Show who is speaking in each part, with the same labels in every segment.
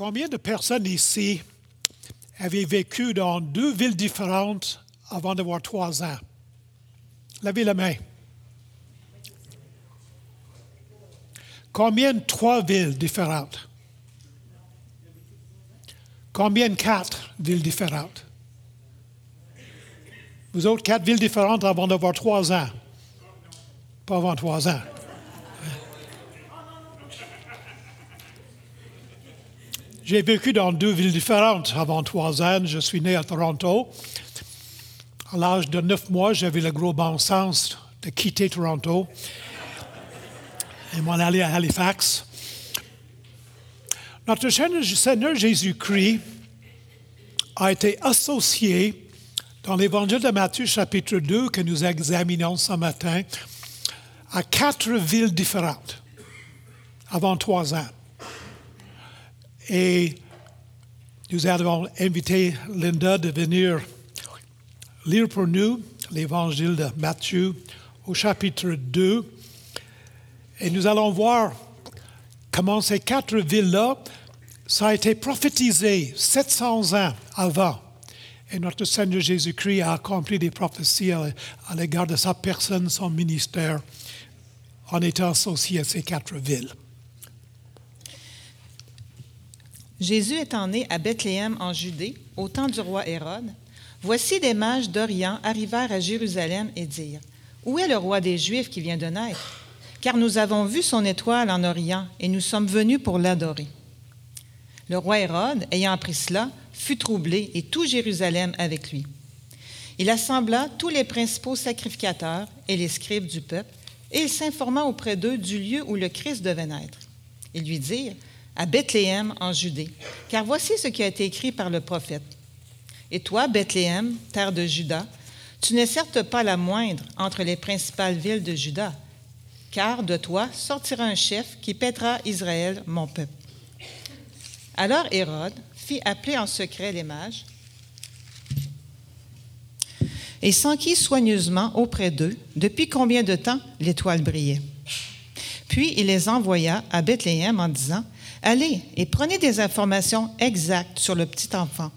Speaker 1: Combien de personnes ici avaient vécu dans deux villes différentes avant d'avoir trois ans? Levez la main. Combien trois villes différentes? Combien quatre villes différentes? Vous autres, quatre villes différentes avant d'avoir trois ans? Pas avant trois ans. J'ai vécu dans deux villes différentes avant trois ans. Je suis né à Toronto. À l'âge de neuf mois, j'avais le gros bon sens de quitter Toronto et m'en aller à Halifax. Notre Seigneur Jésus-Christ a été associé dans l'Évangile de Matthieu chapitre 2 que nous examinons ce matin à quatre villes différentes avant trois ans. Et nous avons invité Linda de venir lire pour nous l'Évangile de Matthieu au chapitre 2 et nous allons voir comment ces quatre villes-là, ça a été prophétisé 700 ans avant. Et notre Seigneur Jésus-Christ a accompli des prophéties à, l'égard de sa personne, son ministère, en étant associé à ces quatre villes.
Speaker 2: Jésus étant né à Bethléem en Judée, au temps du roi Hérode, voici des mages d'Orient arrivèrent à Jérusalem et dirent Où est le roi des Juifs qui vient de naître? Car nous avons vu son étoile en Orient et nous sommes venus pour l'adorer. Le roi Hérode, ayant appris cela, fut troublé et tout Jérusalem avec lui. Il assembla tous les principaux sacrificateurs et les scribes du peuple, et il s'informa auprès d'eux du lieu où le Christ devait naître. Ils lui dirent, à Bethléem en Judée, car voici ce qui a été écrit par le prophète. Et toi, Bethléem, terre de Juda, tu n'es certes pas la moindre entre les principales villes de Juda, car de toi sortira un chef qui pètera Israël, mon peuple. Alors Hérode fit appeler en secret les mages et s'enquit soigneusement auprès d'eux depuis combien de temps l'étoile brillait. Puis il les envoya à Bethléem en disant, Allez et prenez des informations exactes sur le petit enfant.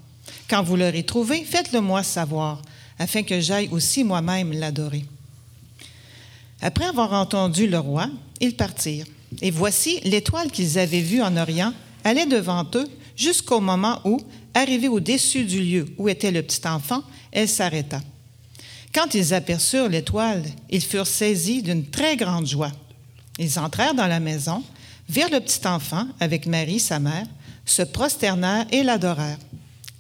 Speaker 2: Quand vous l'aurez trouvé, faites-le moi savoir, afin que j'aille aussi moi-même l'adorer. Après avoir entendu le roi, ils partirent. Et voici l'étoile qu'ils avaient vue en Orient allait devant eux jusqu'au moment où, arrivée au-dessus du lieu où était le petit enfant, elle s'arrêta. Quand ils aperçurent l'étoile, ils furent saisis d'une très grande joie. Ils entrèrent dans la maison, virent le petit enfant avec Marie, sa mère, se prosternèrent et l'adorèrent.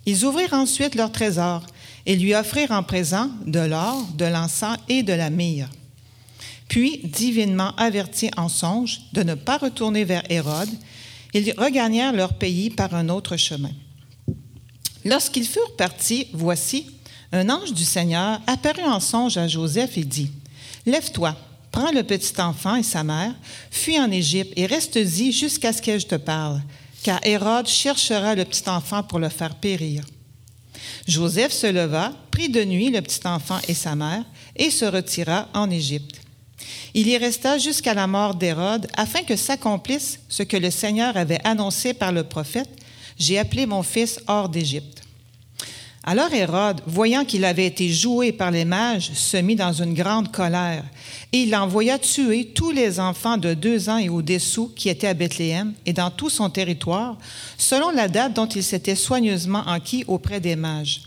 Speaker 2: Ils ouvrirent ensuite leur trésor et lui offrirent en présent de l'or, de l'encens et de la myrrhe. Puis, divinement avertis en songe de ne pas retourner vers Hérode, ils regagnèrent leur pays par un autre chemin. Lorsqu'ils furent partis, voici, un ange du Seigneur apparut en songe à Joseph et dit, Lève-toi, prends le petit enfant et sa mère, fuis en Égypte et reste-y jusqu'à ce que je te parle, car Hérode cherchera le petit enfant pour le faire périr. Joseph se leva, prit de nuit le petit enfant et sa mère, et se retira en Égypte. Il y resta jusqu'à la mort d'Hérode, afin que s'accomplisse ce que le Seigneur avait annoncé par le prophète, J'ai appelé mon fils hors d'Égypte. Alors Hérode, voyant qu'il avait été joué par les mages, se mit dans une grande colère, et il envoya tuer tous les enfants de deux ans et au-dessous qui étaient à Bethléem et dans tout son territoire, selon la date dont il s'était soigneusement enquis auprès des mages.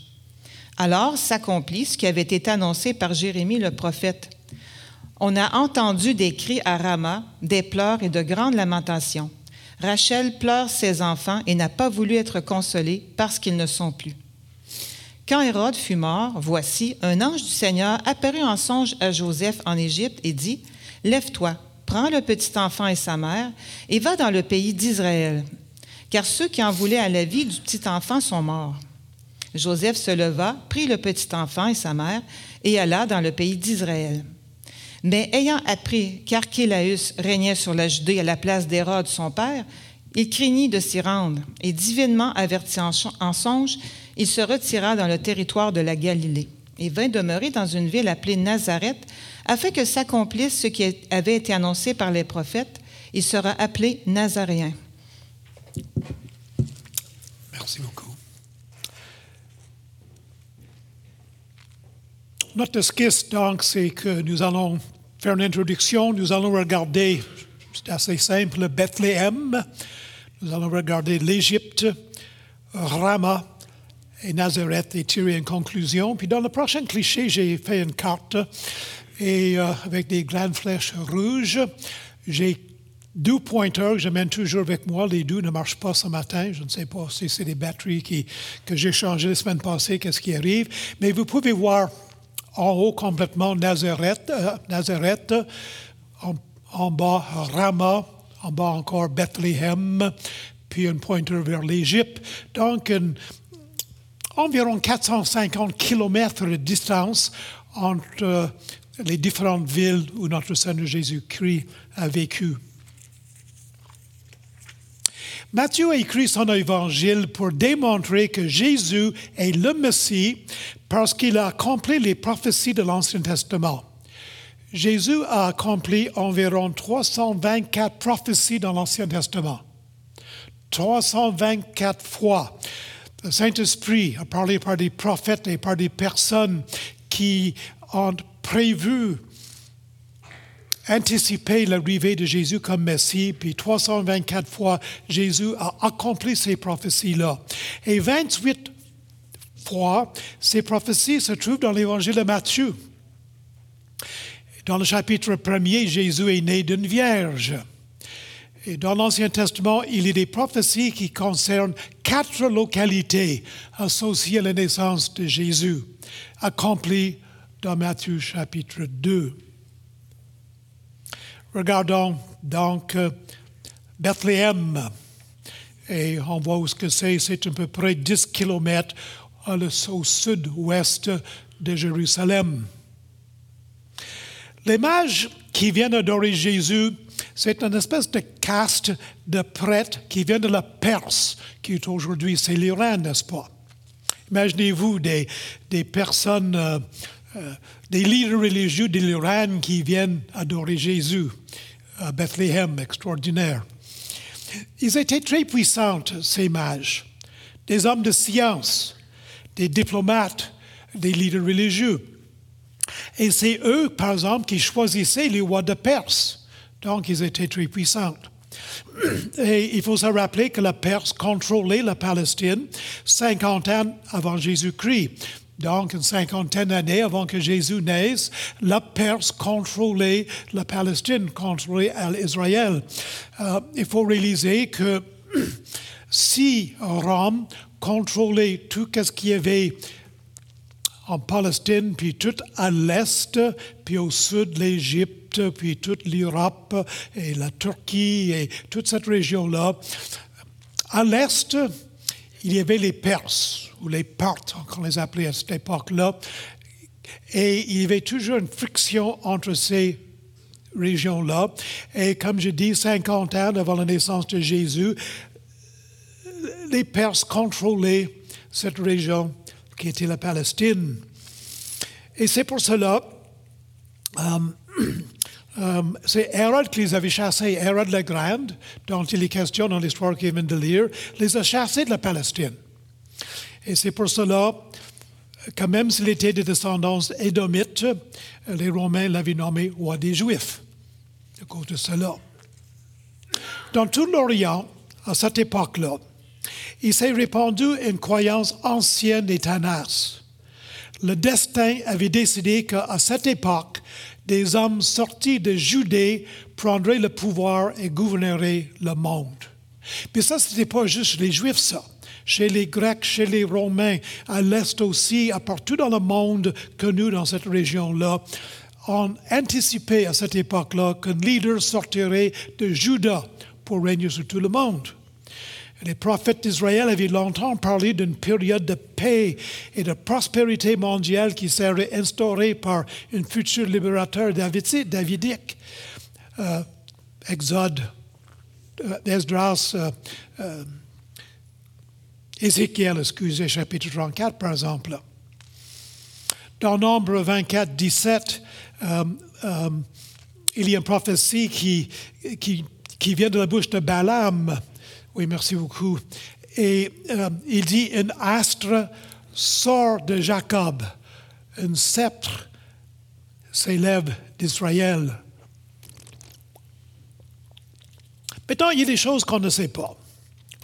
Speaker 2: Alors s'accomplit ce qui avait été annoncé par Jérémie le prophète. On a entendu des cris à Rama, des pleurs et de grandes lamentations. Rachel pleure ses enfants et n'a pas voulu être consolée parce qu'ils ne sont plus. Quand Hérode fut mort, voici, un ange du Seigneur apparut en songe à Joseph en Égypte et dit, Lève-toi, prends le petit enfant et sa mère, et va dans le pays d'Israël, car ceux qui en voulaient à la vie du petit enfant sont morts. Joseph se leva, prit le petit enfant et sa mère, et alla dans le pays d'Israël. Mais ayant appris qu'Archélaüs régnait sur la Judée à la place d'Hérode, son père, il craignit de s'y rendre, et divinement averti en songe, il se retira dans le territoire de la Galilée et vint demeurer dans une ville appelée Nazareth, afin que s'accomplisse ce qui avait été annoncé par les prophètes, il sera appelé Nazaréen.
Speaker 1: Merci beaucoup. Notre esquisse, donc, c'est que nous allons faire une introduction. Nous allons regarder, c'est assez simple, Bethléem. Nous allons regarder l'Égypte, Rama et Nazareth et tirer une conclusion. Puis dans le prochain cliché, j'ai fait une carte et euh, avec des grandes flèches rouges. J'ai deux pointeurs que je mène toujours avec moi. Les deux ne marchent pas ce matin. Je ne sais pas si c'est des batteries qui, que j'ai changées la semaine passée, qu'est-ce qui arrive. Mais vous pouvez voir en haut complètement Nazareth, euh, Nazareth en, en, bas Rama, en bas encore Bethléem, puis un pointeur vers l'Égypte. Donc, une, environ 450 kilomètres de distance entre euh, les différentes villes où notre Seigneur Jésus-Christ a vécu. Matthieu a écrit son évangile pour démontrer que Jésus est le Messie parce qu'il a accompli les prophéties de l'Ancien Testament. Jésus a accompli environ 324 prophéties dans l'Ancien Testament. 324 fois. Le Saint-Esprit a parlé par des prophètes et par des personnes qui ont prévu anticiper l'arrivée de Jésus comme Messie, puis 324 fois Jésus a accompli ces prophéties-là. Et 28 fois, ces prophéties se trouvent dans l'évangile de Matthieu. Dans le chapitre premier, Jésus est né d'une vierge. Et dans l'Ancien Testament, il y a des prophéties qui concernent quatre localités associées à la naissance de Jésus, accomplies dans Matthieu chapitre 2. Regardons donc euh, Bethléem. Et on voit où ce que c'est. C'est à peu près 10 kilomètres au sud-ouest de Jérusalem. Les mages qui viennent adorer Jésus, c'est une espèce de caste de prêtres qui viennent de la Perse, qui est aujourd'hui, c'est l'Iran, n'est-ce pas? Imaginez-vous des, des personnes euh, euh, des leaders religieux de l'Iran qui viennent adorer Jésus à Bethléem, extraordinaire. Ils étaient très puissants, ces mages, des hommes de science, des diplomates, des leaders religieux. Et c'est eux, par exemple, qui choisissaient les rois de Perse. Donc, ils étaient très puissants. Et il faut se rappeler que la Perse contrôlait la Palestine 50 ans avant Jésus-Christ. Donc, une cinquantaine d'années avant que Jésus naisse, la Perse contrôlait la Palestine, contrôlait Israël. Euh, il faut réaliser que si Rome contrôlait tout ce qu'il y avait en Palestine, puis tout à l'est, puis au sud l'Égypte, puis toute l'Europe et la Turquie et toute cette région-là, à l'est, il y avait les Perses ou les Parthes, on les appelait à cette époque-là. Et il y avait toujours une friction entre ces régions-là. Et comme je dis, 50 ans avant la naissance de Jésus, les Perses contrôlaient cette région qui était la Palestine. Et c'est pour cela, euh, euh, c'est Hérode qui les avait chassés, Hérode le Grand, dont il est question dans l'histoire qu'il vient de lire, les a chassés de la Palestine. Et c'est pour cela que même s'il était de descendance édomite, les Romains l'avaient nommé roi des Juifs à cause de cela. Dans tout l'Orient, à cette époque-là, il s'est répandu une croyance ancienne et tenace. Le destin avait décidé qu'à cette époque, des hommes sortis de Judée prendraient le pouvoir et gouverneraient le monde. Mais ça, ce n'était pas juste les Juifs, ça chez les Grecs, chez les Romains, à l'Est aussi, à partout dans le monde connu dans cette région-là, ont anticipé à cette époque-là qu'un leader sortirait de Juda pour régner sur tout le monde. Les prophètes d'Israël avaient longtemps parlé d'une période de paix et de prospérité mondiale qui serait instaurée par un futur libérateur davidique. Euh, Exode, euh, Esdras, euh, Ézéchiel, excusez, chapitre 34, par exemple. Dans Nombre 24, 17, euh, euh, il y a une prophétie qui, vient de la bouche de Balaam. Oui, merci beaucoup. Et euh, il dit, un astre sort de Jacob, un sceptre s'élève d'Israël. Maintenant, il y a des choses qu'on ne sait pas.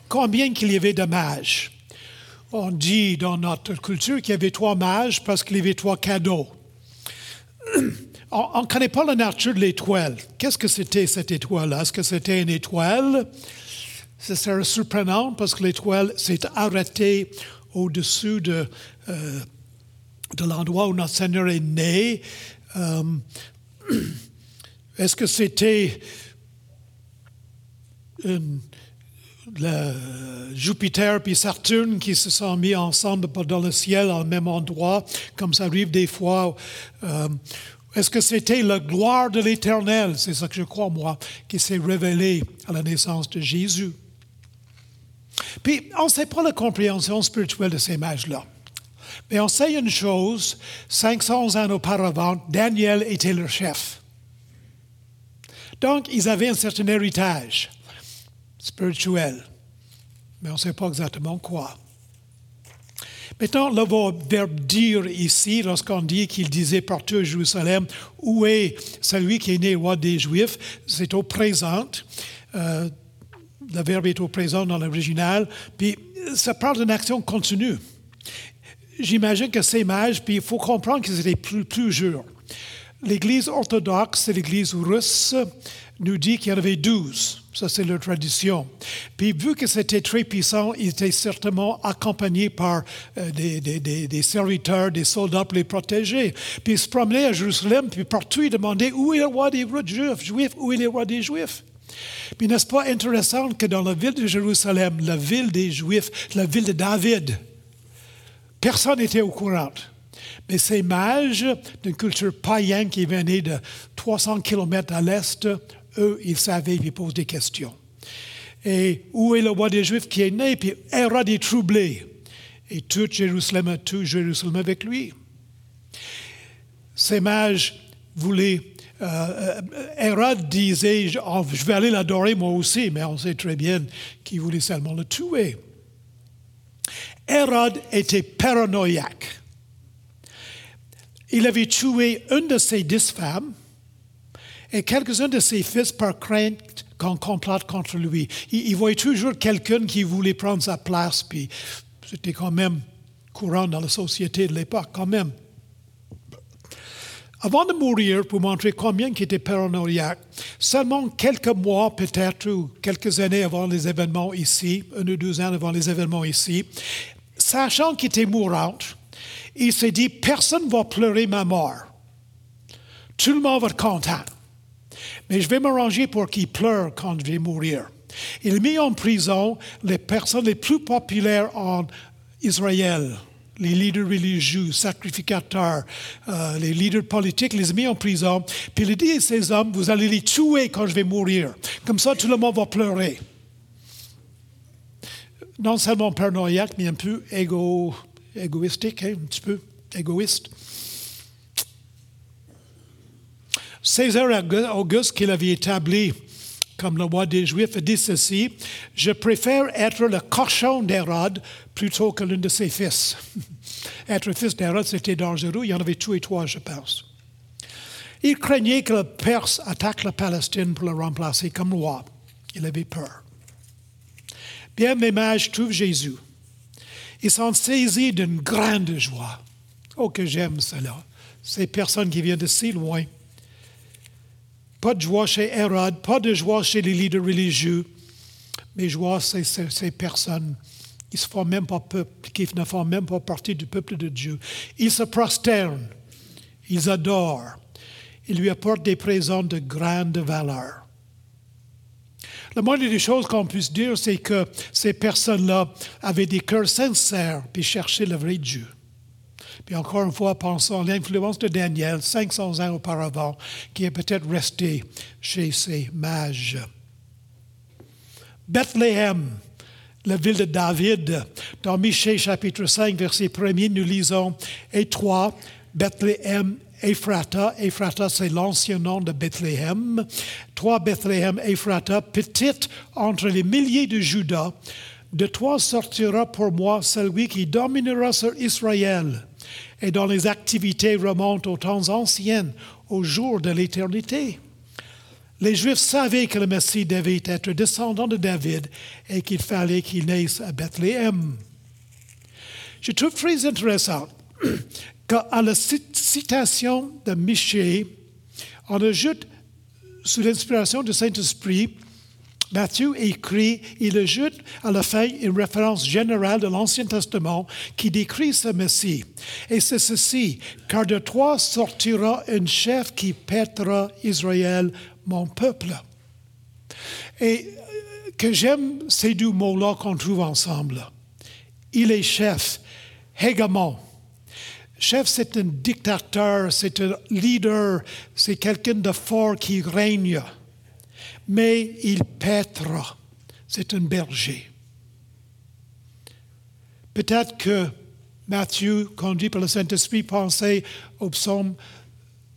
Speaker 1: Combien qu'il y avait de mages? On dit dans notre culture qu'il y avait trois mages parce qu'il y avait trois cadeaux. On ne connaît pas la nature de l'étoile. Qu'est-ce que c'était cette étoile-là? Est-ce que c'était une étoile? Ce serait surprenant parce que l'étoile s'est arrêtée au-dessus de, euh, de l'endroit où notre Seigneur est né. Euh, Est-ce que c'était Jupiter puis Saturne qui se sont mis ensemble dans le ciel au même endroit, comme ça arrive des fois. Euh, Est-ce que c'était la gloire de l'Éternel, c'est ça que je crois moi, qui s'est révélée à la naissance de Jésus? Puis, on ne sait pas la compréhension spirituelle de ces mages-là. Mais on sait une chose, 500 ans auparavant, Daniel était leur chef. Donc, ils avaient un certain héritage spirituel, mais on ne sait pas exactement quoi. Maintenant, le verbe dire ici, lorsqu'on dit qu'il disait partout à Jérusalem, où est celui qui est né roi des Juifs, c'est au présent. Euh, le verbe est au présent dans l'original, puis ça parle d'une action continue. J'imagine que ces mages, puis il faut comprendre qu'ils étaient plus, plusieurs. L'Église orthodoxe et l'Église russe nous dit qu'il y en avait douze. Ça, c'est leur tradition. Puis, vu que c'était très puissant, ils étaient certainement accompagnés par euh, des, serviteurs, des soldats pour les protéger. Puis, ils se promenaient à Jérusalem, puis partout, ils demandaient où est le roi des Juifs, Juifs où est le roi des Juifs? Puis, n'est-ce pas intéressant que dans la ville de Jérusalem, la ville des Juifs, la ville de David, personne n'était au courant. Mais ces mages d'une culture païenne qui venaient de 300 kilomètres à l'est, eux, ils savaient, ils posent des questions. Et où est le roi des Juifs qui est né? Puis Hérode est troublé. Et tout Jérusalem, tout Jérusalem avec lui. Ces mages voulaient. Euh, Hérode disait Je vais aller l'adorer moi aussi, mais on sait très bien qu'il voulait seulement le tuer. Hérode était paranoïaque. Il avait tué une de ses dix femmes et quelques-uns de ses fils par crainte qu'on complote contre lui. Il, voyait toujours quelqu'un qui voulait prendre sa place, puis c'était quand même courant dans la société de l'époque, quand même. Avant de mourir, pour montrer combien il était paranoïaque, seulement quelques mois peut-être ou quelques années avant les événements ici, un ou deux ans avant les événements ici, sachant qu'il était mourant, il s'est dit, personne ne va pleurer ma mort. Tout le monde va être content mais je vais m'arranger pour qu'il pleure quand je vais mourir. Il met en prison les personnes les plus populaires en Israël, les leaders religieux, sacrificateurs, euh, les leaders politiques, les mis en prison. Puis il dit à ces hommes, vous allez les tuer quand je vais mourir. Comme ça, tout le monde va pleurer. Non seulement paranoïaque, mais un peu égo, égoïstique, hein, un petit peu égoïste. César Auguste, qu'il avait établi comme le roi des Juifs, dit ceci Je préfère être le cochon d'Hérode plutôt que l'un de ses fils. être fils d'Hérode, c'était dangereux. Il y en avait tué trois, je pense. Il craignait que le Perse attaque la Palestine pour le remplacer comme roi. Il avait peur. Bien, mes mages trouvent Jésus. Ils sont saisis d'une grande joie. Oh, que j'aime cela. Ces personnes qui viennent de si loin. Pas de joie chez Hérode, pas de joie chez les leaders religieux, mais joie chez ces personnes qui, se font même pas peuple, qui ne font même pas partie du peuple de Dieu. Ils se prosternent, ils adorent, ils lui apportent des présents de grande valeur. La moindre des choses qu'on puisse dire, c'est que ces personnes-là avaient des cœurs sincères puis cherchaient le vrai Dieu. Puis encore une fois, pensons à l'influence de Daniel 500 ans auparavant, qui est peut-être resté chez ces mages. Bethléem, la ville de David. Dans Michée chapitre 5, verset 1er, nous lisons Et toi, Bethléem Ephrata. Ephrata, c'est l'ancien nom de Bethléem. Toi, Bethléem Ephrata, petite entre les milliers de Judas, De toi sortira pour moi celui qui dominera sur Israël et dont les activités remontent aux temps anciens, au jour de l'éternité. Les Juifs savaient que le Messie devait être descendant de David et qu'il fallait qu'il naisse à Bethléem. Je trouve très intéressant qu'à la citation de Michée, on ajoute, sous l'inspiration du Saint-Esprit, Matthieu écrit, il ajoute à la fin une référence générale de l'Ancien Testament qui décrit ce Messie. Et c'est ceci, car de toi sortira un chef qui pètera Israël, mon peuple. Et euh, que j'aime ces deux mots-là qu'on trouve ensemble. Il est chef, hégémon. Chef, c'est un dictateur, c'est un leader, c'est quelqu'un de fort qui règne mais il pètera. C'est un berger. Peut-être que Matthieu, conduit par le Saint-Esprit, pensait au psaume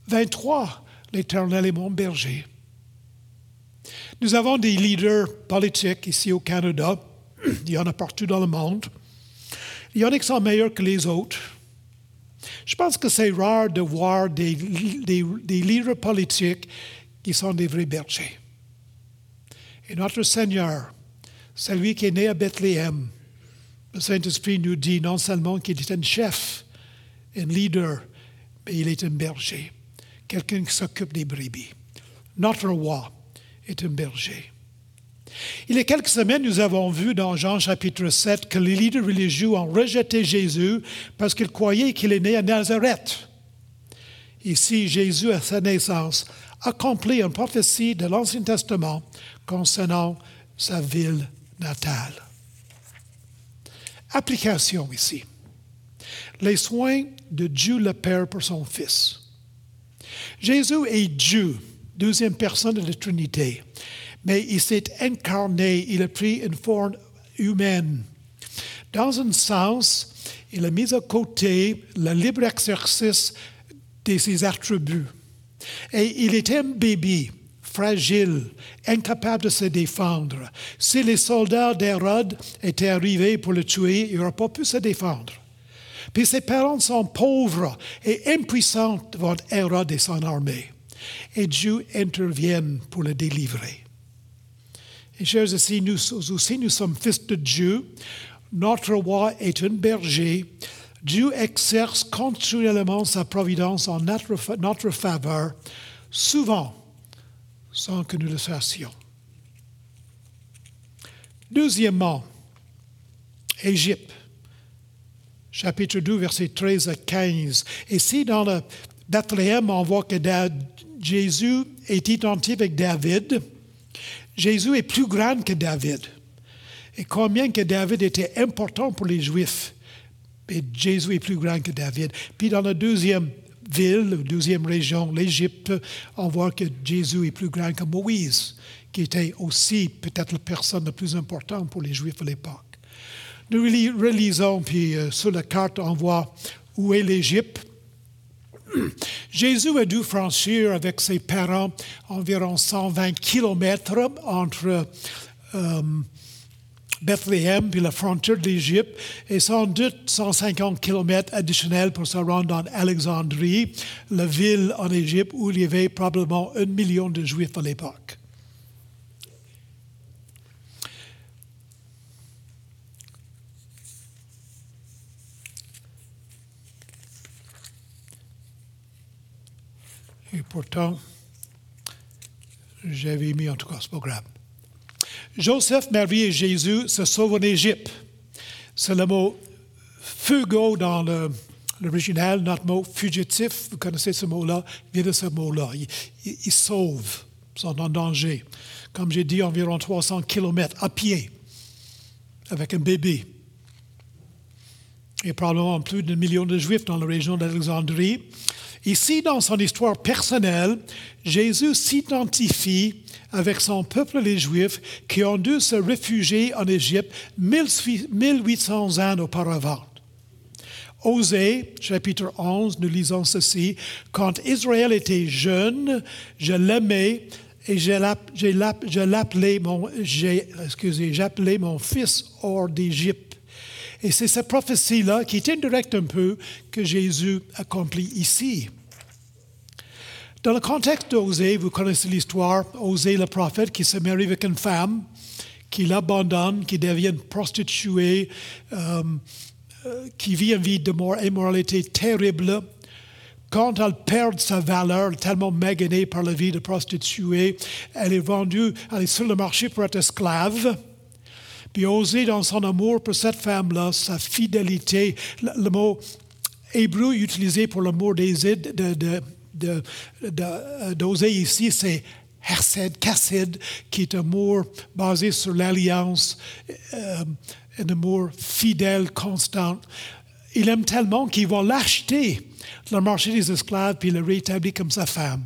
Speaker 1: 23, L'Éternel est mon berger. Nous avons des leaders politiques ici au Canada, il y en a partout dans le monde. Il y en a qui sont meilleurs que les autres. Je pense que c'est rare de voir des, des leaders politiques qui sont des vrais bergers. Et notre Seigneur, celui qui est né à Bethléem, le Saint-Esprit nous dit non seulement qu'il est un chef, un leader, mais il est un berger, quelqu'un qui s'occupe des brebis. Notre roi est un berger. Il y a quelques semaines, nous avons vu dans Jean chapitre 7 que les leaders religieux ont rejeté Jésus parce qu'ils croyaient qu'il est né à Nazareth. Ici, Jésus, à sa naissance, accomplit une prophétie de l'Ancien Testament concernant sa ville natale. Application ici. Les soins de Dieu le Père pour son Fils. Jésus est Dieu, deuxième personne de la Trinité, mais il s'est incarné, il a pris une forme humaine. Dans un sens, il a mis à côté le libre exercice de ses attributs. Et il était un bébé fragile, incapable de se défendre. Si les soldats d'Hérode étaient arrivés pour le tuer, il n'aurait pas pu se défendre. Puis ses parents sont pauvres et impuissants devant Hérode et son armée. Et Dieu intervient pour le délivrer. Et chers aussi, nous aussi, nous sommes fils de Dieu. Notre roi est un berger. Dieu exerce continuellement sa providence en notre, faveur, souvent sans que nous le fassions. Deuxièmement, Égypte, chapitre 2, versets 13 à 15. Ici, dans le Bethléem, on voit que Jésus est identique avec David. Jésus est plus grand que David. Et combien que David était important pour les Juifs. Et Jésus est plus grand que David. Puis dans le deuxième ville, deuxième région, l'Égypte, on voit que Jésus est plus grand que Moïse, qui était aussi peut-être la personne la plus importante pour les Juifs à l'époque. Nous relisons, puis euh, sur la carte, on voit où est l'Égypte. Jésus a dû franchir avec ses parents environ 120 kilomètres entre euh, Bethléem, puis la frontière de l'Égypte, et sans doute 150 kilomètres additionnels pour se rendre en Alexandrie, la ville en Égypte où il y avait probablement un million de Juifs à l'époque. Et pourtant, j'avais mis en tout cas ce programme. Joseph, Marie et Jésus se sauvent en Égypte. C'est le mot fugo dans l'original, notre mot fugitif, vous connaissez ce mot-là, vient de ce mot-là. Ils, sauvent, sont en danger. Comme j'ai dit, environ 300 kilomètres à pied, avec un bébé. A probablement plus d'un million de Juifs dans la région d'Alexandrie. Ici, dans son histoire personnelle, Jésus s'identifie avec son peuple les Juifs qui ont dû se réfugier en Égypte 1800 ans auparavant. Osée, chapitre 11, nous lisons ceci. Quand Israël était jeune, je l'aimais Et je l'appelais mon, j'appelais mon fils hors d'Égypte. Et c'est cette prophétie-là qui est indirecte un peu que Jésus accomplit ici. Dans le contexte d'Osée, vous connaissez l'histoire, Osée le prophète qui se marie avec une femme, qui l'abandonne, qui devient prostituée, euh, euh, qui vit une vie de immoralité terrible. Quand elle perd sa valeur, tellement maganée par la vie de prostituée, elle est vendue, elle est sur le marché pour être esclave. Puis Osée, dans son amour pour cette femme-là, sa fidélité, le, mot hébreu utilisé pour l'amour des de, d'oser ici, c'est Hersed, Kassid, qui est un amour basé sur l'alliance, euh, un amour fidèle, constant. Il aime tellement qu'il va l'acheter le marché des esclaves, puis le rétablit comme sa femme.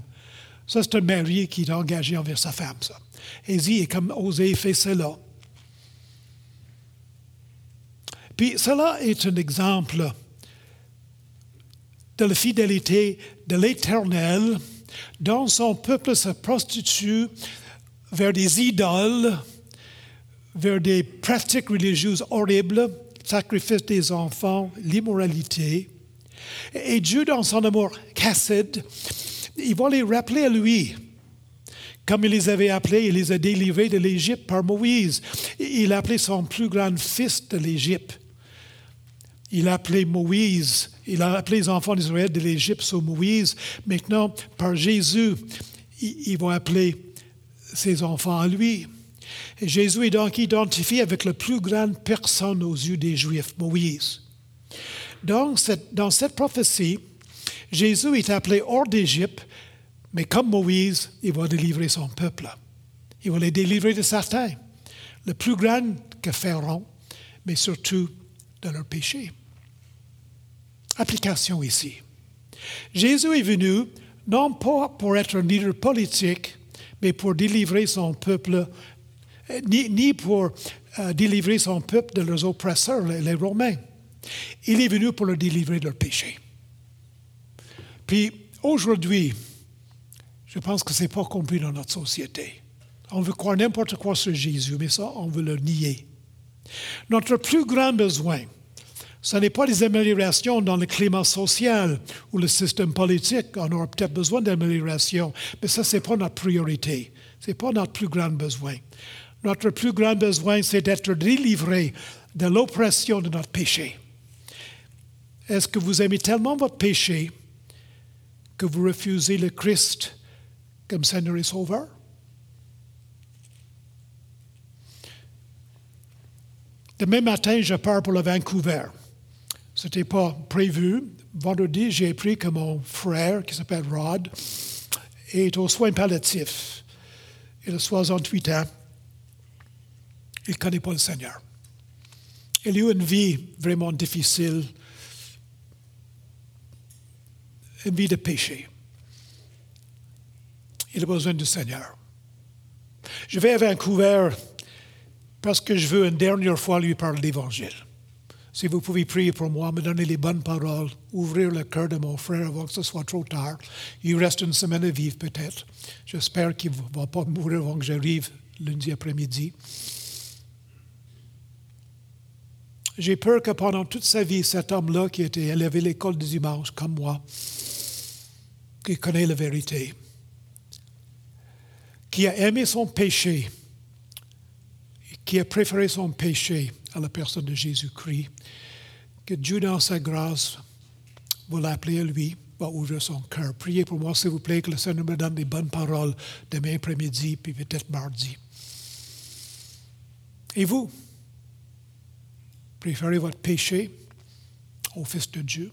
Speaker 1: Ça, c'est un mari qui est engagé envers sa femme, ça. Ésie comme Osée fait cela. Puis cela est un exemple de la fidélité de l'Éternel, dont son peuple se prostitue vers des idoles, vers des pratiques religieuses horribles, sacrifice des enfants, l'immoralité. Et Dieu, dans son amour casside, il va les rappeler à lui. Comme il les avait appelés, il les a délivrés de l'Égypte par Moïse. Il a appelé son plus grand fils de l'Égypte. Il a appelé Moïse, il a appelé les enfants d'Israël de l'Égypte sur Moïse. Maintenant, par Jésus, il, va appeler ses enfants à lui. Et Jésus est donc identifié avec la plus grande personne aux yeux des Juifs, Moïse. Donc, dans cette prophétie, Jésus est appelé hors d'Égypte, mais comme Moïse, il va délivrer son peuple. Il va les délivrer de certains, le plus grand que Pharaon, mais surtout de leur péché application ici. Jésus est venu non pas pour être un leader politique, mais pour délivrer son peuple, euh, ni, pour euh, délivrer son peuple de leurs oppresseurs, les, Romains. Il est venu pour leur délivrer de leurs péchés. Puis aujourd'hui, je pense que ce n'est pas compris dans notre société. On veut croire n'importe quoi sur Jésus, mais ça, on veut le nier. Notre plus grand besoin, ce n'est pas des améliorations dans le climat social ou le système politique. On aura peut-être besoin d'améliorations, mais ça, ce n'est pas notre priorité. Ce n'est pas notre plus grand besoin. Notre plus grand besoin, c'est d'être délivré de l'oppression de notre péché. Est-ce que vous aimez tellement votre péché que vous refusez le Christ comme Seigneur et Sauveur? Demain matin, je pars pour le Vancouver. Ce n'était pas prévu. Vendredi, j'ai appris que mon frère, qui s'appelle Rod, est aux soins palliatifs. Il a 68 ans. Il ne connaît pas le Seigneur. Il a eu une vie vraiment difficile, une vie de péché. Il a besoin du Seigneur. Je vais à Vancouver parce que je veux une dernière fois lui parler l'Évangile. Si vous pouvez prier pour moi, me donner les bonnes paroles, ouvrir le cœur de mon frère avant que ce soit trop tard. Il reste une semaine à vivre peut-être. J'espère qu'il ne va pas mourir avant que j'arrive lundi après-midi. J'ai peur que pendant toute sa vie, cet homme-là qui été élevé à l'école des dimanche, comme moi, qui connaît la vérité, qui a aimé son péché, qui a préféré son péché à la personne de Jésus-Christ, que Dieu, dans sa grâce, va l'appeler à lui, va ouvrir son cœur. Priez pour moi, s'il vous plaît, que le Seigneur me donne des bonnes paroles demain après-midi, puis peut-être mardi. Et vous, préférez votre péché au Fils de Dieu?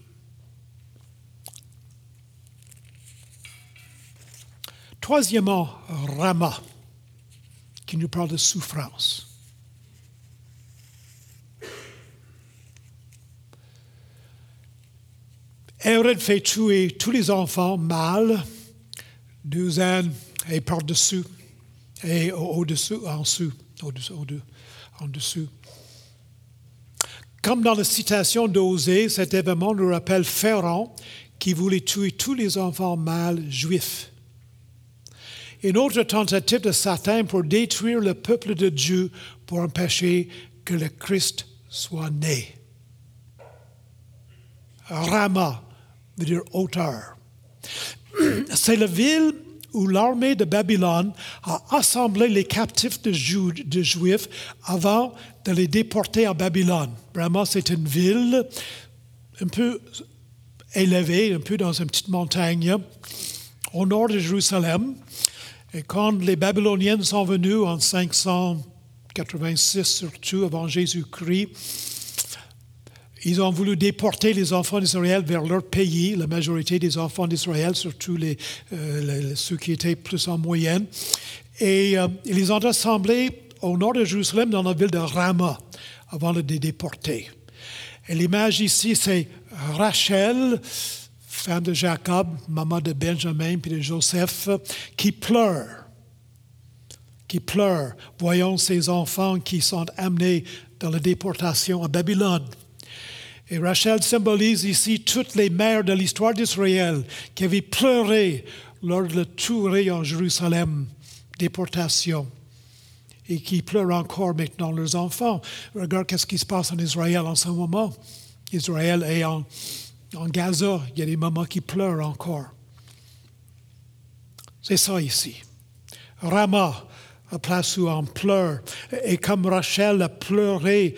Speaker 1: Troisièmement, Rama, qui nous parle de souffrance. Hérode fait tuer tous les enfants mâles, douzaines et par-dessus, et au-dessous, en dessous, au-dessous, en dessous. Comme dans la citation d'Osée, cet événement nous rappelle Pharaon qui voulait tuer tous les enfants mâles juifs. une autre tentative de Satan pour détruire le peuple de Dieu, pour empêcher que le Christ soit né. Rama hauteur. C'est la ville où l'armée de Babylone a assemblé les captifs de, Juifs avant de les déporter à Babylone. Vraiment, c'est une ville un peu élevée, un peu dans une petite montagne au nord de Jérusalem. Et quand les Babyloniens sont venus en 586 surtout avant Jésus-Christ, ils ont voulu déporter les enfants d'Israël vers leur pays, la majorité des enfants d'Israël, surtout euh, ceux qui étaient plus en moyenne. Et euh, ils les ont assemblés au nord de Jérusalem, dans la ville de Ramah, avant de les déporter. Et l'image ici, c'est Rachel, femme de Jacob, maman de Benjamin puis de Joseph, qui pleure, qui pleure, voyant ses enfants qui sont amenés dans la déportation à Babylone. Et Rachel symbolise ici toutes les mères de l'histoire d'Israël qui avaient pleuré lors de la tuerie en Jérusalem, déportation, et qui pleurent encore maintenant leurs enfants. Regarde ce qui se passe en Israël en ce moment. Israël est en, en Gaza, il y a des mamans qui pleurent encore. C'est ça ici. Rama, la place où on pleure. Et comme Rachel a pleuré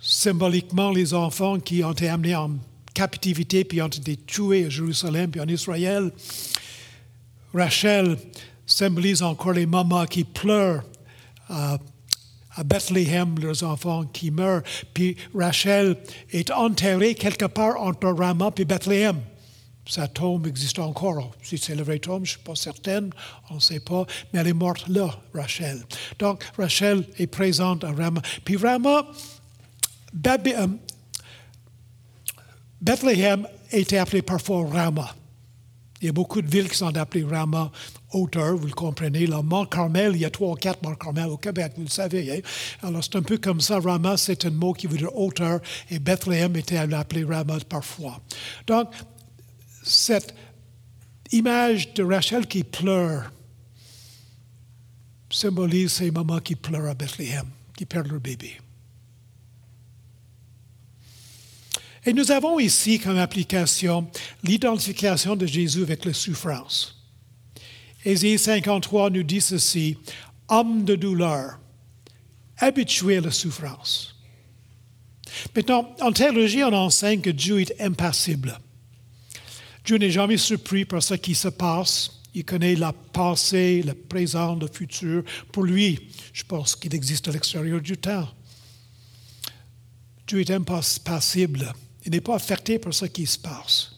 Speaker 1: symboliquement les enfants qui ont été amenés en captivité puis ont été tués à Jérusalem puis en Israël. Rachel symbolise encore les mamans qui pleurent à, Bethléem, leurs enfants qui meurent. Puis Rachel est enterrée quelque part entre Rama et Bethléem. Sa tombe existe encore. Si c'est le vrai tombe, je ne suis pas certaine, on ne sait pas, mais elle est morte là, Rachel. Donc, Rachel est présente à Rama. Puis Rama, euh, Bethléem était appelé parfois Rama. Il y a beaucoup de villes qui sont appelées Rama, hauteur, vous le comprenez. Le Mont Carmel, il y a trois ou quatre Mont Carmel au Québec, vous le savez. Hein. Alors c'est un peu comme ça. Rama, c'est un mot qui veut dire hauteur, et Bethléem était appelé Rama parfois. Donc, cette image de Rachel qui pleure symbolise ces mamans qui pleurent à Bethléem, qui perdent leur bébé. Et nous avons ici comme application l'identification de Jésus avec la souffrance. Ésaïe 53 nous dit ceci, homme de douleur, habitué à la souffrance. Maintenant, en théologie, on enseigne que Dieu est impassible. Dieu n'est jamais surpris par ce qui se passe. Il connaît la passé, le présent, le futur. Pour lui, je pense qu'il existe à l'extérieur du temps. Dieu est impassible. Il n'est pas affecté par ce qui se passe.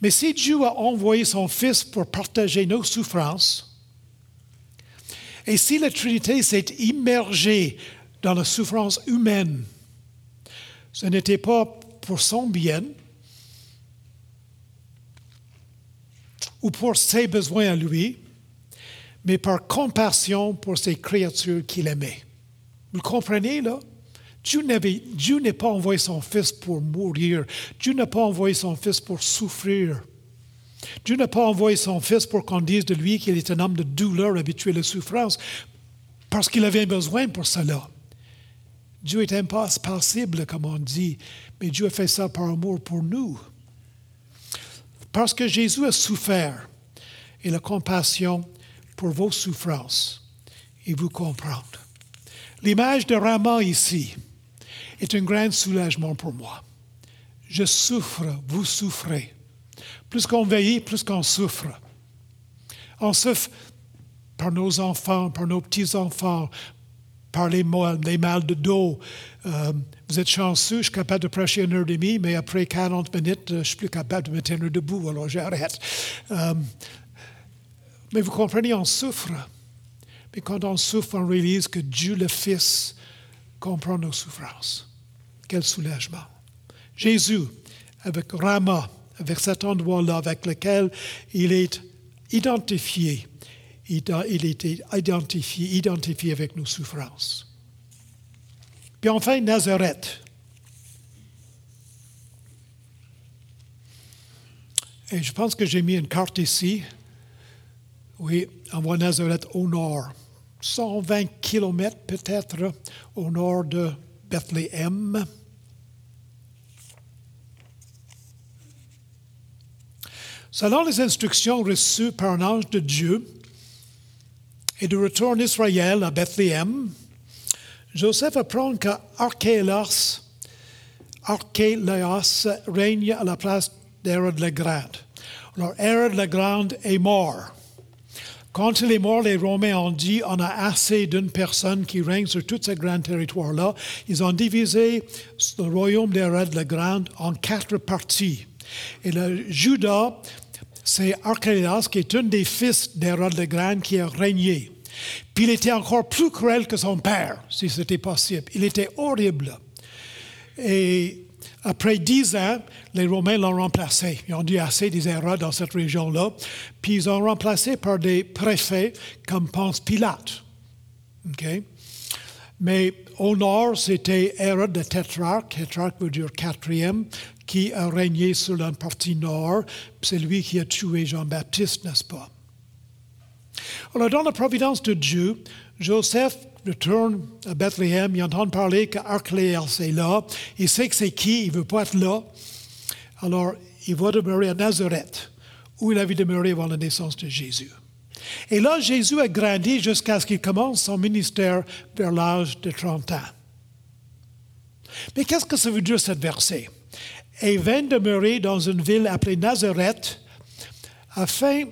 Speaker 1: Mais si Dieu a envoyé son Fils pour partager nos souffrances, et si la Trinité s'est immergée dans la souffrance humaine, ce n'était pas pour son bien ou pour ses besoins à lui, mais par compassion pour ses créatures qu'il aimait. Vous comprenez là? Dieu n'a pas envoyé son Fils pour mourir. Dieu n'a pas envoyé son Fils pour souffrir. Dieu n'a pas envoyé son Fils pour qu'on dise de lui qu'il est un homme de douleur habitué à la souffrance, parce qu'il avait besoin pour cela. Dieu est impassible, comme on dit, mais Dieu a fait ça par amour pour nous. Parce que Jésus a souffert et la compassion pour vos souffrances et vous comprendre. L'image de Rama ici, est un grand soulagement pour moi. Je souffre, vous souffrez. Plus qu'on veille, plus qu'on souffre. On souffre par nos enfants, par nos petits-enfants, par les mal, de dos. Euh, vous êtes chanceux, je suis capable de prêcher une heure et demie, mais après 40 minutes, je suis plus capable de me tenir debout, alors j'arrête. Euh, mais vous comprenez, on souffre. Mais quand on souffre, on réalise que Dieu le Fils comprend nos souffrances. Quel soulagement. Jésus, avec Rama, avec cet endroit-là avec lequel il est identifié, il était identifié, identifié avec nos souffrances. Puis enfin, Nazareth. Et je pense que j'ai mis une carte ici. Oui, on voit Nazareth au nord. 120 kilomètres peut-être au nord de Bethléem. Selon les instructions reçues par un ange de Dieu et de retour en Israël à Bethléem, Joseph apprend qu'Archélaos Archélaos règne à la place d'Hérode le Grand. Alors, Hérode le Grand est mort. Quand il est mort, les Romains ont dit on a assez d'une personne qui règne sur tout ce grand territoire-là. Ils ont divisé le royaume d'Hérode le Grand en quatre parties. Et le Judas, c'est Archélaos, qui est un des fils d'Hérode le Grand, qui a régné. Puis il était encore plus cruel que son père, si c'était possible. Il était horrible. Et après dix ans, les Romains l'ont remplacé. Ils ont dit assez des erreurs dans cette région-là. Puis ils ont remplacé par des préfets comme pense Pilate. Mais au nord, c'était Hérode le tétrarque. Tétrarque veut dire quatrième, qui a régné sur la partie nord. C'est lui qui a tué Jean-Baptiste, n'est-ce pas? Alors, dans la providence de Dieu, Joseph retourne à Bethléem, il entend parler qu'Archélaos est là, il sait que c'est qui, il ne veut pas être là. Alors, il va demeurer à Nazareth, où il avait demeuré avant la naissance de Jésus. Et là, Jésus a grandi jusqu'à ce qu'il commence son ministère vers l'âge de 30 ans. Mais qu'est-ce que ça veut dire, cette verset? Et vint demeurer dans une ville appelée Nazareth, afin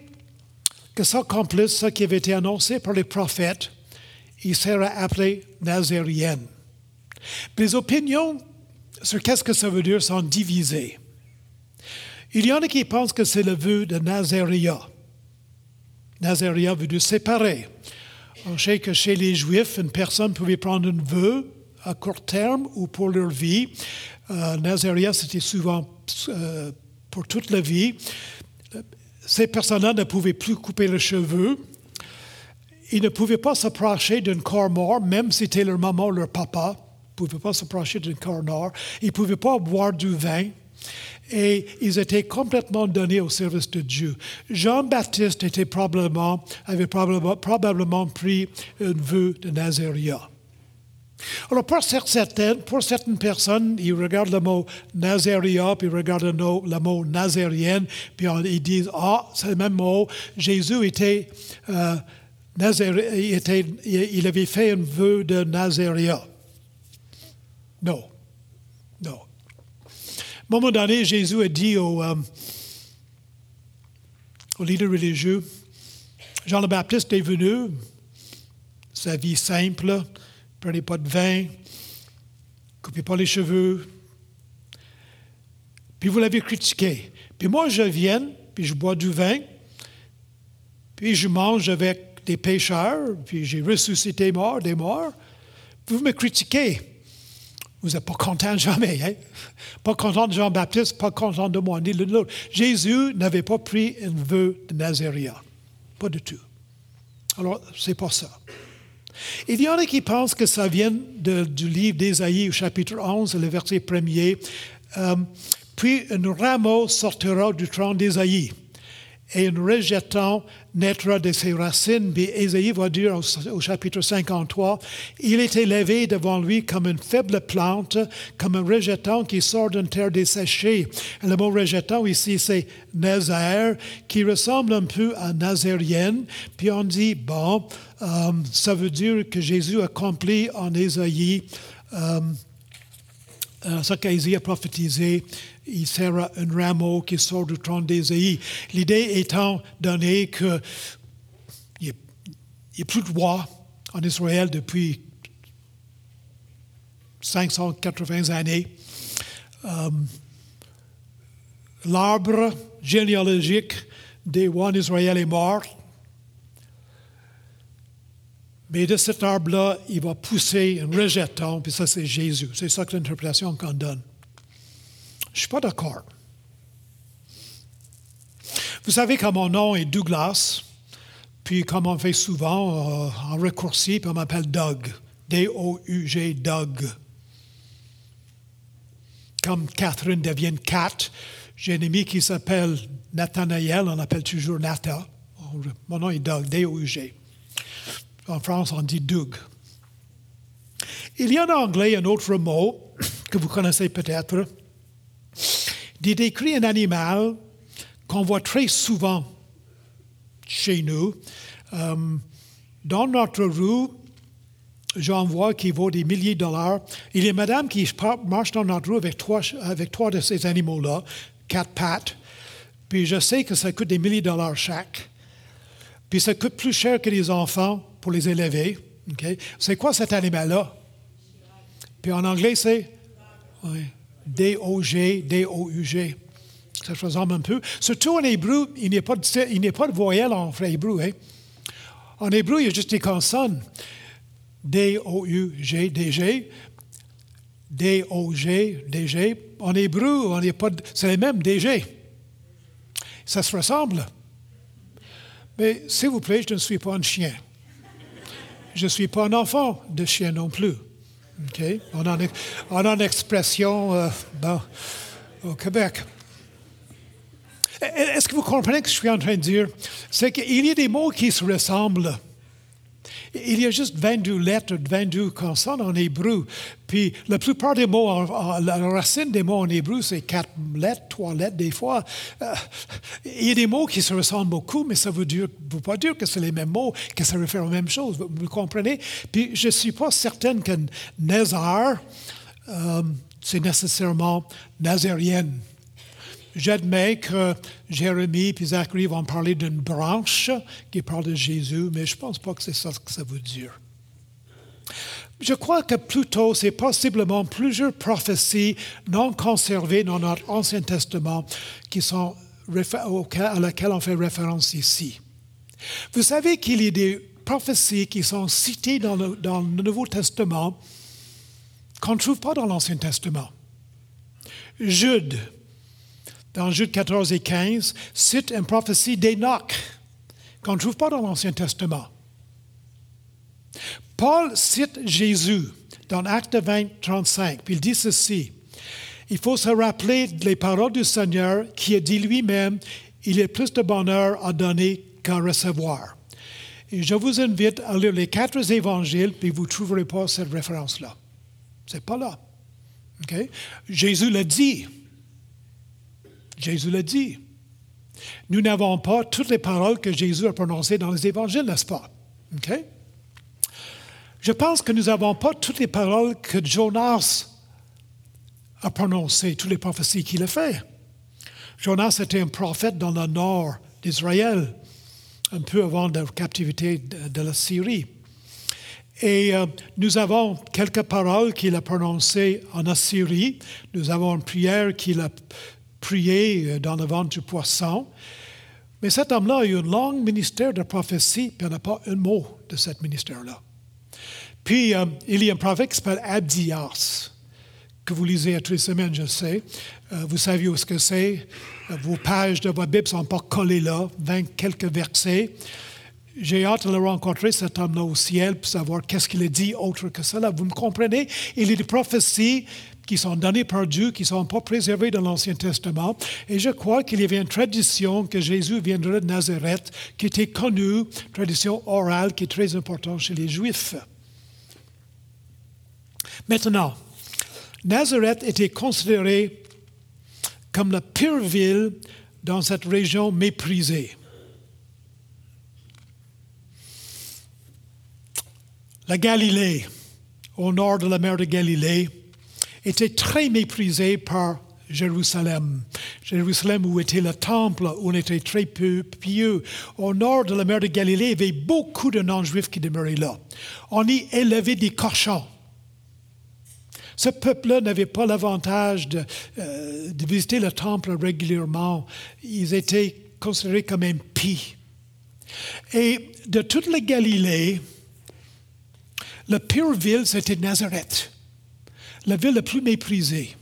Speaker 1: que s'accomplisse ce qui avait été annoncé par les prophètes il sera appelé nazérienne. Les opinions sur qu'est-ce que ça veut dire sont divisées. Il y en a qui pensent que c'est le vœu de Nazaria. Nazaria veut dire séparer. On sait que chez les Juifs, une personne pouvait prendre un vœu à court terme ou pour leur vie. Euh, Nazaria, c'était souvent euh, pour toute la vie. Ces personnes-là ne pouvaient plus couper les cheveux ils ne pouvaient pas s'approcher d'un corps mort, même si c'était leur maman ou leur papa. Ils ne pouvaient pas s'approcher d'un corps mort. Ils ne pouvaient pas boire du vin. Et ils étaient complètement donnés au service de Dieu. Jean-Baptiste avait probablement, probablement pris un vœu de Nazaria. Alors, pour certaines, pour certaines personnes, ils regardent le mot Nazaria, puis ils regardent le mot nazérienne, puis ils disent Ah, c'est le même mot. Jésus était. Euh, il, avait fait un vœu de Nazaria. Non. Non. À un moment donné, Jésus a dit aux, euh, leaders religieux, Jean le Baptiste est venu, sa vie simple, prenez pas de vin, coupez pas les cheveux, puis vous l'avez critiqué. Puis moi, je viens, puis je bois du vin, puis je mange avec des pécheurs, puis j'ai ressuscité mort, des morts. Vous me critiquez. Vous n'êtes pas content jamais, hein? Pas content de Jean-Baptiste, pas content de moi. Jésus n'avait pas pris un vœu de Nazaria. Pas du tout. Alors, c'est pas ça. Il y en a qui pensent que ça vient du livre d'Ésaïe au chapitre 11, le verset premier. Euh, puis un rameau sortira du tronc d'Ésaïe et un rejetant naîtra de ses racines. Puis Ésaïe va dire au, chapitre 53, il est élevé devant lui comme une faible plante, comme un rejetant qui sort d'une terre desséchée. Et le mot rejetant ici, c'est Nazaire, qui ressemble un peu à Nazérienne. Puis on dit, bon, euh, ça veut dire que Jésus accomplit en Ésaïe euh, euh, ce qu'Ésaïe a prophétisé il sera un rameau qui sort du trône d'Ésaïe. L'idée étant donnée qu'il n'y a, plus de roi en Israël depuis 580 années. Euh, l'arbre généalogique des rois d'Israël est mort. Mais de cet arbre-là, il va pousser un rejeton, puis ça, c'est Jésus. C'est ça que l'interprétation qu'on donne. Je ne suis pas d'accord. Vous savez que mon nom est Douglas, puis comme on fait souvent, euh, en raccourci, puis on m'appelle Doug. D-O-U-G, Doug. Comme Catherine devient Cat, J'ai un ami qui s'appelle Nathanaël, on l'appelle toujours Nata. Mon nom est Doug, D-O-U-G. En France, on dit Doug. Il y a en anglais un autre mot que vous connaissez peut-être, qui décrit un animal qu'on voit très souvent chez nous. Euh, dans notre rue, j'en vois qui vaut des milliers de dollars. Il y a une madame qui marche dans notre rue avec trois, avec trois de ces animaux-là, quatre pattes. Puis je sais que ça coûte des milliers de dollars chaque. Puis ça coûte plus cher que les enfants pour les élever. C'est quoi cet animal-là? Puis en anglais, c'est? D-O-G, D-O-U-G. Ça se ressemble un peu. Surtout en hébreu, il n'y a, pas de, de voyelle en hébreu. Hein? En hébreu, il y a juste des consonnes. D-O-U-G, D-G. D-O-G, D-G. En hébreu, on pas c'est les mêmes, D-G. Ça se ressemble. Mais s'il vous plaît, je ne suis pas un chien. Je ne suis pas un enfant de chien non plus. On a, une expression euh, au Québec. Est-ce que vous comprenez ce que je suis en train de dire? C'est qu'il y a des mots qui se ressemblent. Il y a juste 22 lettres, 22 consonnes en hébreu. Puis la plupart des mots, la racine des mots en hébreu, c'est quatre lettres, trois lettres des fois. Euh, il y a des mots qui se ressemblent beaucoup, mais ça ne veut, veut, pas dire que c'est les mêmes mots, que ça réfère aux mêmes choses. Vous, comprenez? Puis je ne suis pas certaine que Nézar, euh, c'est nécessairement nazérienne. J'admets que Jérémie et Zacharie vont parler d'une branche qui parle de Jésus, mais je ne pense pas que c'est ça que ça veut dire. Je crois que plutôt, c'est possiblement plusieurs prophéties non conservées dans notre Ancien Testament qui sont, à laquelle on fait référence ici. Vous savez qu'il y a des prophéties qui sont citées dans le, dans le Nouveau Testament qu'on ne trouve pas dans l'Ancien Testament. Jude, dans Jude 14 et 15, cite une prophétie d'Enoch qu'on ne trouve pas dans l'Ancien Testament. Paul cite Jésus dans Acte 20, 35, puis il dit ceci. Il faut se rappeler les paroles du Seigneur qui a dit lui-même, il a plus de bonheur à donner qu'à recevoir. Et je vous invite à lire les quatre évangiles, puis vous ne trouverez pas cette référence-là. Ce n'est pas là. Jésus l'a dit. Jésus l'a dit. Nous n'avons pas toutes les paroles que Jésus a prononcées dans les évangiles, n'est-ce pas? Je pense que nous n'avons pas toutes les paroles que Jonas a prononcées, toutes les prophéties qu'il a faites. Jonas était un prophète dans le nord d'Israël, un peu avant la captivité de, la Syrie. Et euh, nous avons quelques paroles qu'il a prononcées en Assyrie. Nous avons une prière qu'il a prié euh, dans le ventre du poisson. Mais cet homme-là a eu un long ministère de prophétie, puis il n'y a pas un mot de ce ministère-là. Puis, euh, il y a un prophète qui s'appelle Abdias, que vous lisez à toutes les semaines, je sais. Euh, vous savez où ce que c'est. vos pages de votre Bible sont pas collées là, 20 quelques versets. J'ai hâte de le rencontrer, cet homme-là au ciel, pour savoir qu'est-ce qu'il a dit autre que cela. Vous me comprenez? Il y a des prophéties qui sont donnés par Dieu, qui ne sont pas préservés dans l'Ancien Testament. Et je crois qu'il y avait une tradition que Jésus viendrait de Nazareth, qui était connue, tradition orale, qui est très importante chez les Juifs. Maintenant, Nazareth était considérée comme la pire ville dans cette région méprisée. La Galilée, au nord de la mer de Galilée, était très méprisé par Jérusalem. Jérusalem où était le temple, où on était très peu pieux. Au nord de la mer de Galilée, il y avait beaucoup de non-juifs qui demeuraient là. On y élevait des cochons. Ce peuple-là n'avait pas l'avantage de, euh, de, visiter le temple régulièrement. Ils étaient considérés comme impies. Et de toute la Galilée, la pire ville, c'était Nazareth la ville la plus méprisée.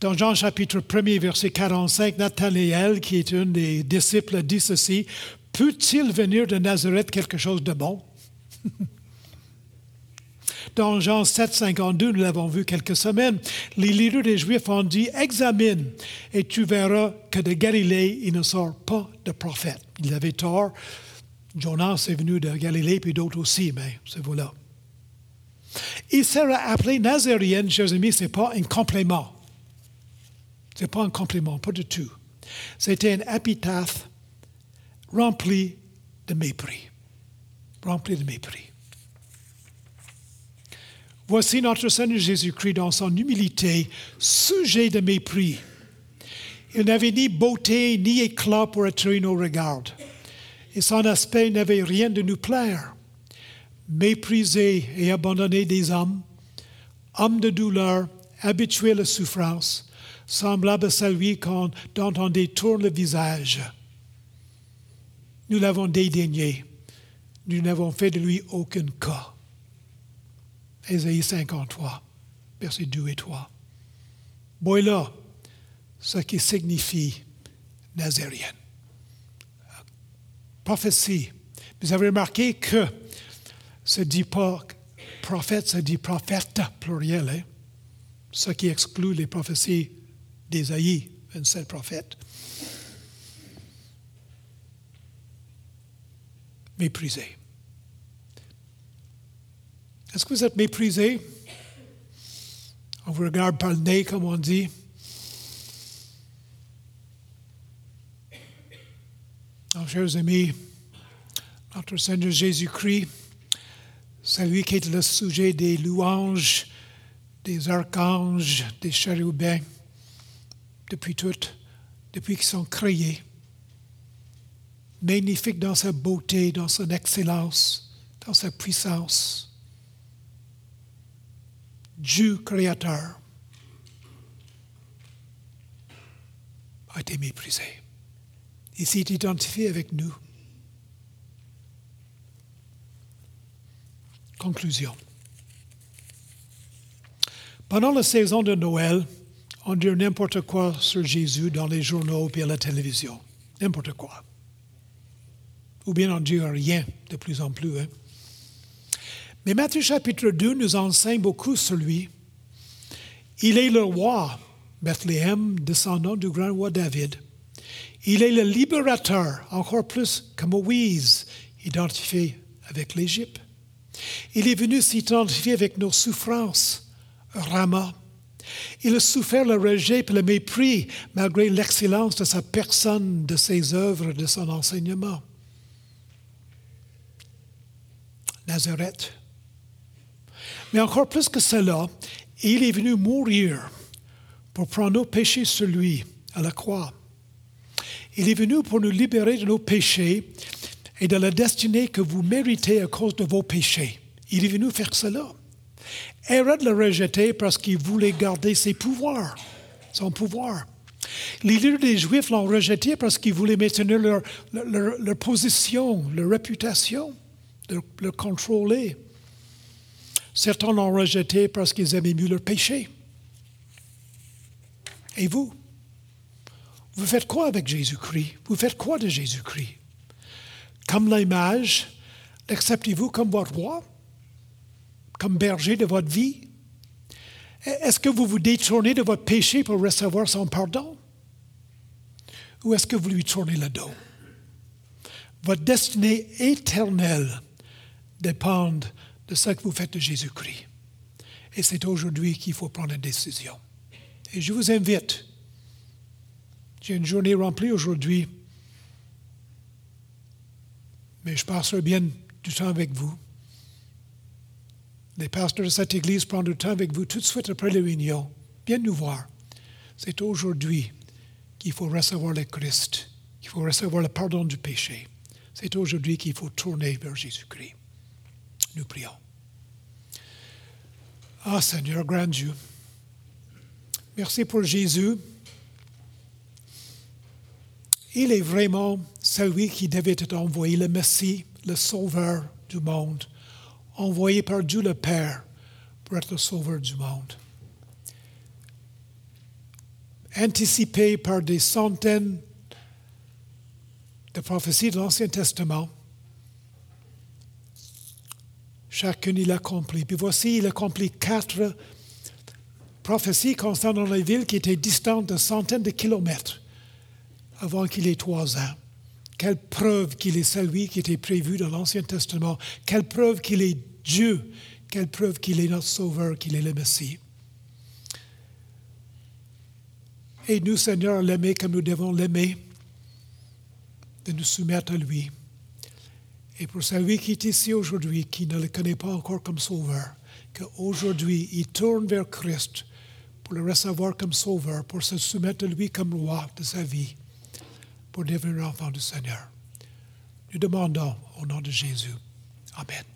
Speaker 1: Dans Jean chapitre 1 verset 45, Nathanaël, qui est un des disciples, dit ceci, Peut-il venir de Nazareth quelque chose de bon? Dans Jean 7, 52, nous l'avons vu quelques semaines, les leaders des Juifs ont dit Examine et tu verras que de Galilée, il ne sort pas de prophète. Ils avaient tort. Jonas est venu de Galilée, puis d'autres aussi, mais c'est voilà. Il sera appelé Nazarienne, chers amis, ce n'est pas un complément. Ce n'est pas un complément, pas du tout. C'était un épitaphe rempli de mépris. Rempli de mépris. Voici notre Seigneur Jésus-Christ dans son humilité, sujet de mépris. Il n'avait ni beauté ni éclat pour attirer nos regards. Et son aspect n'avait rien de nous plaire. Méprisé et abandonné des hommes, homme de douleur, habitué à la souffrance, semblable à celui dont on détourne le visage. Nous l'avons dédaigné. Nous n'avons fait de lui aucun cas. Ésaïe 53, versets 2 et 3. Voilà ce qui signifie nazérienne. Prophétie. Vous avez remarqué que ce dit pas prophète, ce dit prophète pluriel, hein? ce qui exclut les prophéties d'Ésaïe, un seul prophète. Méprisé. Est-ce que vous êtes méprisé? On vous regarde par le nez, comme on dit. Alors, chers amis, notre Seigneur Jésus-Christ, c'est lui qui est le sujet des louanges, des archanges, des chérubins, depuis tout, depuis qu'ils sont créés. Magnifique dans sa beauté, dans son excellence, dans sa puissance. Dieu créateur a été méprisé. Il s'est identifié avec nous. Conclusion. Pendant la saison de Noël, on dit n'importe quoi sur Jésus dans les journaux et à la télévision. N'importe quoi. Ou bien on dit rien de plus en plus. Hein? Mais Matthieu chapitre 2 nous enseigne beaucoup sur lui. Il est le roi, Bethléem, descendant du grand roi David. Il est le libérateur, encore plus que Moïse, identifié avec l'Égypte. Il est venu s'identifier avec nos souffrances, Rama. Il a souffert le rejet et le mépris malgré l'excellence de sa personne, de ses œuvres, de son enseignement. Nazareth, mais encore plus que cela, il est venu mourir pour prendre nos péchés sur lui à la croix. Il est venu pour nous libérer de nos péchés et de la destinée que vous méritez à cause de vos péchés. Il est venu faire cela. Hérode l'a rejeté parce qu'il voulait garder ses pouvoirs, son pouvoir. Les leaders des Juifs l'ont rejeté parce qu'ils voulaient maintenir leur, position, leur réputation, le contrôler. Certains l'ont rejeté parce qu'ils aimaient mieux leur péché. Et vous? Vous faites quoi avec Jésus-Christ? Vous faites quoi de Jésus-Christ? Comme l'image, l'acceptez-vous comme votre roi? Comme berger de votre vie? Est-ce que vous vous détournez de votre péché pour recevoir son pardon? Ou est-ce que vous lui tournez le dos? Votre destinée éternelle dépend de ce que vous faites de Jésus-Christ. Et c'est aujourd'hui qu'il faut prendre une décision. Et je vous invite, j'ai une journée remplie aujourd'hui, mais je passerai bien du temps avec vous. Les pasteurs de cette église prendront du temps avec vous tout de suite après la réunion. Viens nous voir. C'est aujourd'hui qu'il faut recevoir le Christ, qu'il faut recevoir le pardon du péché. C'est aujourd'hui qu'il faut tourner vers Jésus-Christ. Nous prions. Ah Seigneur, grand Dieu, merci pour Jésus. Il est vraiment celui qui devait être envoyé, le Messie, le Sauveur du monde, envoyé par Dieu le Père pour être le Sauveur du monde. Anticipé par des centaines de prophéties de l'Ancien Testament, Chacune, il accomplit. Puis voici, il accomplit quatre prophéties concernant les villes qui étaient distantes de centaines de kilomètres avant qu'il ait trois ans. Quelle preuve qu'il est celui qui était prévu dans l'Ancien Testament. Quelle preuve qu'il est Dieu. Quelle preuve qu'il est notre Sauveur, qu'il est le Messie. Et nous, Seigneur, l'aimer comme nous devons l'aimer, de nous soumettre à lui. Et pour celui qui est ici aujourd'hui, qui ne le connaît pas encore comme Sauveur, qu'aujourd'hui, il tourne vers Christ pour le recevoir comme Sauveur, pour se soumettre à lui comme roi de sa vie pour devenir enfant du Seigneur. Nous demandons au nom de Jésus. Amen.